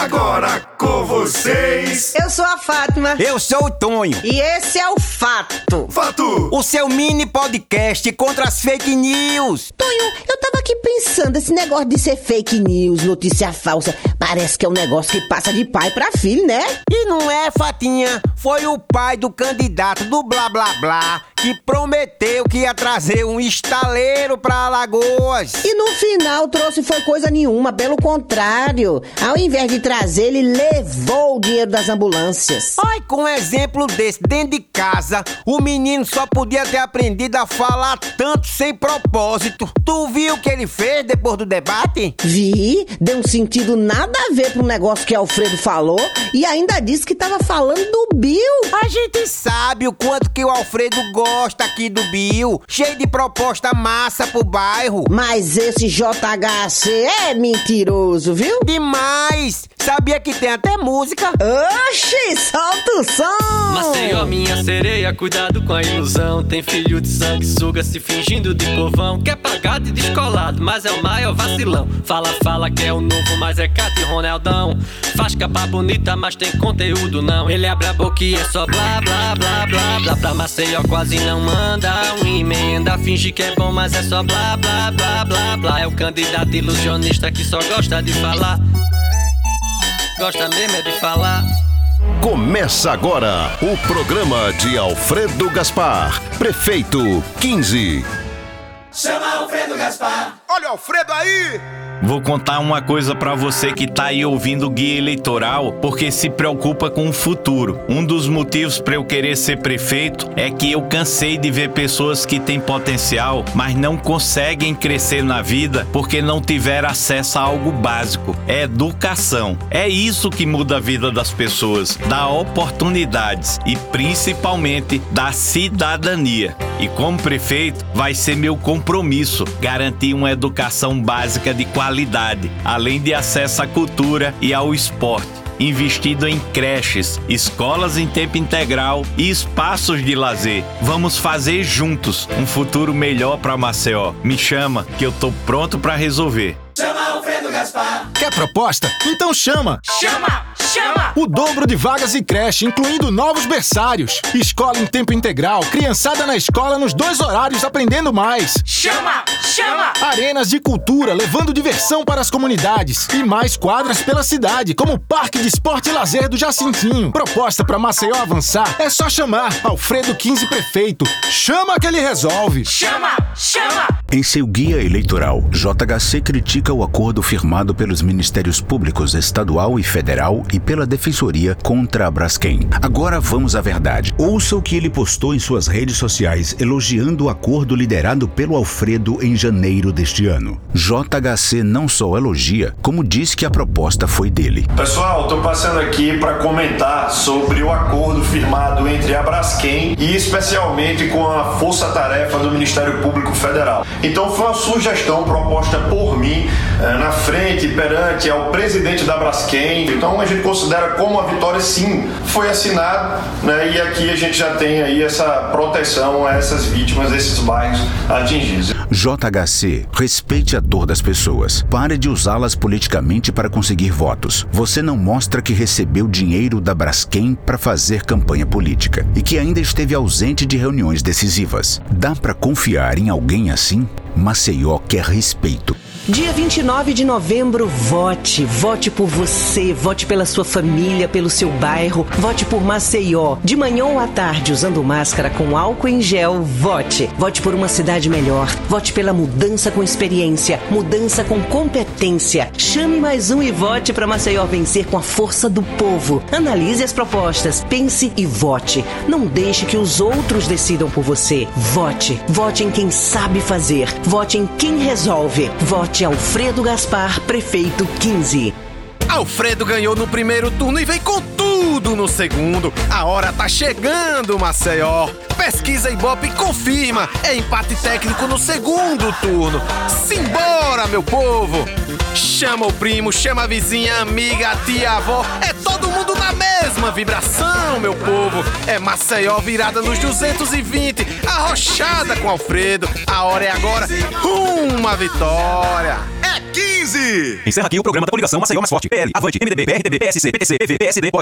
Agora com vocês. Eu sou a Fátima. Eu sou o Tonho. E esse é o Fato. Fato. O seu mini podcast contra as fake news. Tonho, eu tava aqui pensando, esse negócio de ser fake news, notícia falsa, parece que é um negócio que passa de pai pra filho, né? E não é, Fatinha? Foi o pai do candidato do blá blá blá que prometeu que ia trazer um estaleiro pra Alagoas. E no final trouxe foi coisa nenhuma, pelo contrário. Ao invés de trazer, ele levou o dinheiro das ambulâncias. Ai, com um exemplo desse, dentro de casa, o menino só podia ter aprendido a falar tanto sem propósito. Tu viu o que ele fez depois do debate? Vi, deu um sentido nada a ver pro negócio que Alfredo falou e ainda disse que tava falando do Bill. A gente sabe o quanto que o Alfredo gosta aqui do Bill, cheio de proposta massa pro bairro. Mas esse JHC é mentiroso, viu? Demais! Sabia que tem até música? Oxi, solta o som! Maceió, minha sereia, cuidado com a ilusão. Tem filho de sangue, suga se fingindo de povão. Quer pagar de descolado, mas é o maior vacilão. Fala, fala que é o novo, mas é Cato e Ronaldão. Faz capa bonita, mas tem conteúdo não. Ele abre a boca e é só blá, blá, blá, blá, blá. Pra Maceió quase não manda um emenda. Finge que é bom, mas é só blá, blá, blá, blá, blá. É o candidato ilusionista que só gosta de falar. Gosta mesmo é de falar. Começa agora o programa de Alfredo Gaspar, prefeito 15. Chama Alfredo Gaspar. Olha o Alfredo aí! Vou contar uma coisa pra você que tá aí ouvindo o guia eleitoral porque se preocupa com o futuro. Um dos motivos para eu querer ser prefeito é que eu cansei de ver pessoas que têm potencial, mas não conseguem crescer na vida porque não tiveram acesso a algo básico. É educação. É isso que muda a vida das pessoas, dá oportunidades e principalmente da cidadania. E como prefeito, vai ser meu compromisso garantir uma educação básica de qualidade, além de acesso à cultura e ao esporte investido em creches, escolas em tempo integral e espaços de lazer. Vamos fazer juntos um futuro melhor para Maceió. Me chama que eu tô pronto para resolver. Chama Alfredo Gaspar. Quer proposta? Então chama! Chama, chama. O dobro de vagas em creche, incluindo novos berçários. Escola em tempo integral, criançada na escola nos dois horários aprendendo mais. Chama, chama. Arenas de cultura, levando diversão para as comunidades. E mais quadras pela cidade, como o Parque de Esporte e Lazer do Jacintinho. Proposta para Maceió avançar é só chamar. Alfredo 15 Prefeito. Chama que ele resolve. Chama, chama. Em seu guia eleitoral, JHC critica o acordo firmado pelos Ministérios Públicos Estadual e Federal e pela Defensoria contra a Braskem. Agora vamos à verdade. Ouça o que ele postou em suas redes sociais elogiando o acordo liderado pelo Alfredo em janeiro deste ano. JHC não só elogia, como diz que a proposta foi dele. Pessoal, estou passando aqui para comentar sobre o acordo firmado entre a Braskem e especialmente com a Força Tarefa do Ministério Público Federal. Então foi uma sugestão proposta por mim eh, na frente perante ao presidente da Braskem. Então a gente considera como uma vitória sim, foi assinado, né? E aqui a gente já tem aí essa proteção a essas vítimas desses bairros atingidos. JHC, respeite a dor das pessoas. Pare de usá-las politicamente para conseguir votos. Você não mostra que recebeu dinheiro da Braskem para fazer campanha política e que ainda esteve ausente de reuniões decisivas. Dá para confiar em alguém assim? Maceió quer respeito. Dia 29 de novembro, vote. Vote por você, vote pela sua família, pelo seu bairro, vote por Maceió. De manhã ou à tarde, usando máscara com álcool em gel, vote. Vote por uma cidade melhor. Vote pela mudança com experiência, mudança com competência. Chame mais um e vote para Maceió vencer com a força do povo. Analise as propostas, pense e vote. Não deixe que os outros decidam por você. Vote. Vote em quem sabe fazer. Vote em quem resolve. Vote Alfredo Gaspar, prefeito 15. Alfredo ganhou no primeiro turno e vem com tudo no segundo. A hora tá chegando, Maceió. Pesquisa Ibope confirma. É empate técnico no segundo turno. Simbora, meu povo! Chama o primo, chama a vizinha, amiga, a tia, a avó. É todo mundo na mesma vibração, meu povo. É Maceió virada nos 220. Arrochada com Alfredo. A hora é agora. Uma vitória. É 15! 15. Encerra aqui o programa da coligação Maceió Mais Forte. PL, Avante, MDB, PRTB, PSC, PTC, PV, PSD, POD.